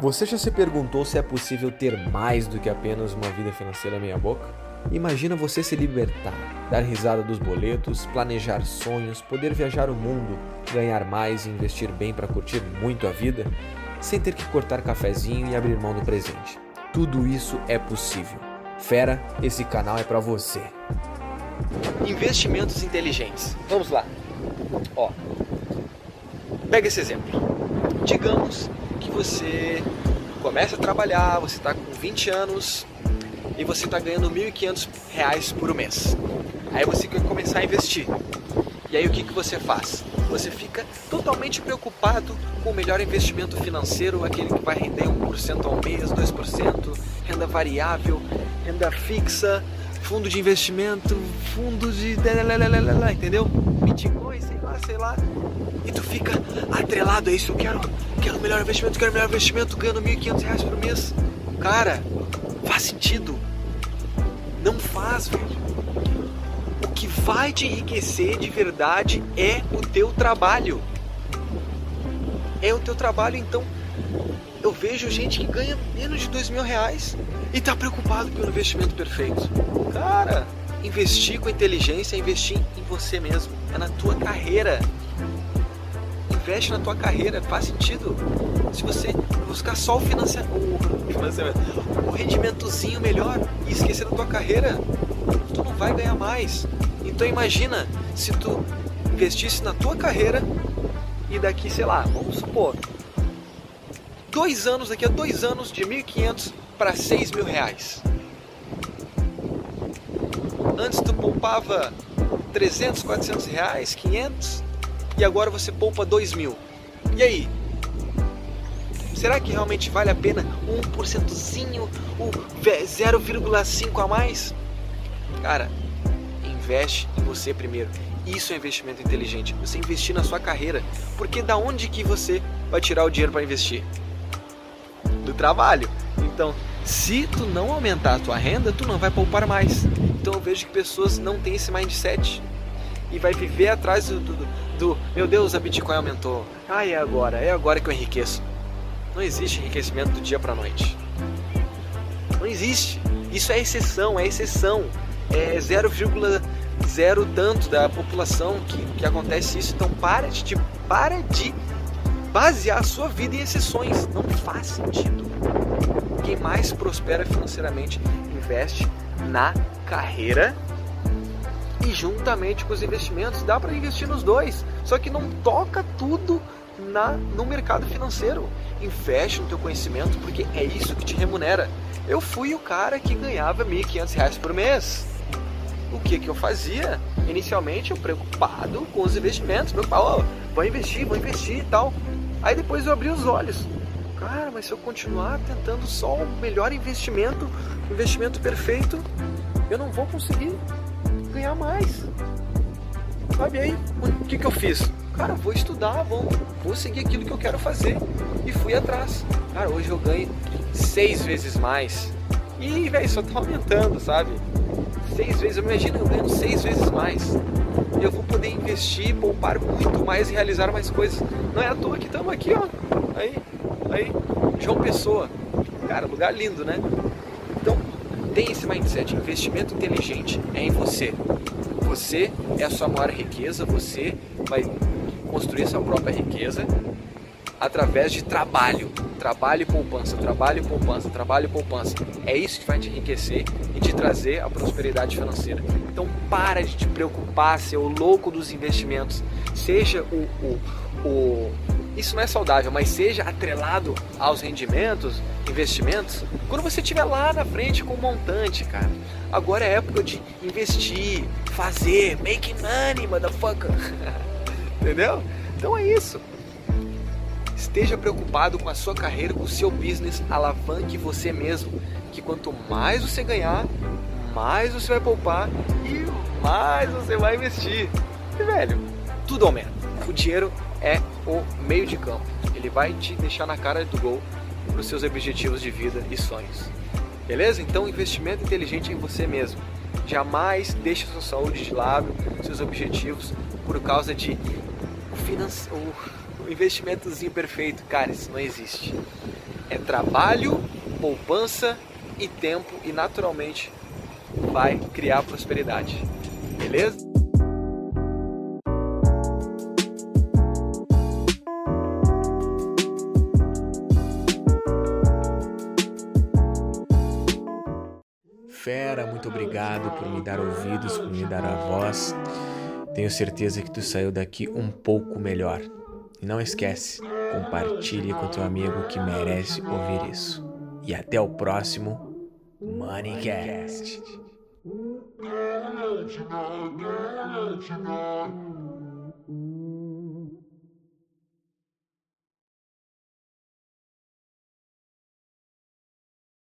Você já se perguntou se é possível ter mais do que apenas uma vida financeira meia-boca? Imagina você se libertar, dar risada dos boletos, planejar sonhos, poder viajar o mundo, ganhar mais e investir bem para curtir muito a vida, sem ter que cortar cafezinho e abrir mão do presente. Tudo isso é possível. Fera, esse canal é para você. Investimentos inteligentes. Vamos lá. Ó. Pega esse exemplo. Digamos que você começa a trabalhar, você está com 20 anos e você está ganhando R$ 1.500 por mês. Aí você quer começar a investir. E aí o que, que você faz? Você fica totalmente preocupado com o melhor investimento financeiro, aquele que vai render 1% ao mês, 2%, renda variável, renda fixa, fundo de investimento, fundo de. entendeu? Bitcoin, sei lá, sei lá. E tu fica atrelado a isso. Eu quero, quero melhor investimento, quero melhor investimento, ganhando R$ 1.500 por mês. Cara, faz sentido. Não faz, velho. O que vai te enriquecer de verdade é o teu trabalho. É o teu trabalho, então eu vejo gente que ganha menos de dois mil reais e tá preocupado pelo investimento perfeito. Cara, investir com inteligência é investir em você mesmo, é na tua carreira. Investe na tua carreira, faz sentido. Se você buscar só o financiamento, o rendimentozinho melhor e esquecer da tua carreira, tu não vai ganhar mais. Então imagina se tu investisse na tua carreira e daqui, sei lá, vamos supor, dois anos, daqui a dois anos, de 1.500 para 6 mil reais. Antes tu poupava 300, 400 reais, 500 e agora você poupa 2 mil. E aí? Será que realmente vale a pena um porcentozinho, o 0,5 a mais? Cara, investe em você primeiro. Isso é investimento inteligente. Você investir na sua carreira. Porque da onde que você vai tirar o dinheiro para investir? Do trabalho. Então, se tu não aumentar a tua renda, tu não vai poupar mais. Então eu vejo que pessoas não têm esse mindset e vai viver atrás do, do, do meu Deus, a Bitcoin aumentou. Ah, é agora, é agora que eu enriqueço. Não existe enriquecimento do dia para noite. Não existe. Isso é exceção, é exceção. É 0,0 tanto da população que, que acontece isso. Então para de, para de basear a sua vida em exceções. Não faz sentido. Quem mais prospera financeiramente investe na carreira e juntamente com os investimentos. Dá para investir nos dois, só que não toca tudo na, no mercado financeiro. Investe no teu conhecimento porque é isso que te remunera. Eu fui o cara que ganhava R$ 1.500 por mês. O que, que eu fazia? Inicialmente eu preocupado com os investimentos, preocupado, oh, vou investir, vou investir e tal. Aí depois eu abri os olhos. Cara, mas se eu continuar tentando só o melhor investimento, o investimento perfeito, eu não vou conseguir ganhar mais. Sabe aí, o que, que eu fiz? Cara, vou estudar, vou, vou seguir aquilo que eu quero fazer. E fui atrás. Cara, hoje eu ganho seis vezes mais. E, velho, só tá aumentando, sabe? Seis vezes, imagina eu ganhando seis vezes mais. Eu vou poder investir, poupar muito mais e realizar mais coisas. Não é à toa que estamos aqui, ó. Aí, aí, João Pessoa. Cara, lugar lindo, né? Então, tem esse mindset. Investimento inteligente é em você. Você é a sua maior riqueza, você vai construir sua própria riqueza através de trabalho. Trabalho e poupança, trabalho e poupança, trabalho e poupança. É isso que vai te enriquecer e te trazer a prosperidade financeira. Então para de te preocupar, ser o louco dos investimentos. Seja o, o, o isso não é saudável, mas seja atrelado aos rendimentos, investimentos, quando você estiver lá na frente com um montante, cara. Agora é época de investir, fazer, make money, motherfucker. Entendeu? Então é isso. Esteja preocupado com a sua carreira, com o seu business, alavanque você mesmo. Que quanto mais você ganhar, mais você vai poupar e mais você vai investir. E velho, tudo aumenta. O dinheiro é o meio de campo. Ele vai te deixar na cara do gol para os seus objetivos de vida e sonhos. Beleza? Então, investimento inteligente em você mesmo. Jamais deixe sua saúde de lado, seus objetivos, por causa de finance... o investimentozinho perfeito. Cara, isso não existe. É trabalho, poupança e tempo e naturalmente vai criar prosperidade. Beleza? Fera, muito obrigado por me dar ouvidos, por me dar a voz. Tenho certeza que tu saiu daqui um pouco melhor. E não esquece, compartilhe com teu amigo que merece ouvir isso. E até o próximo Moneycast. Moneycast.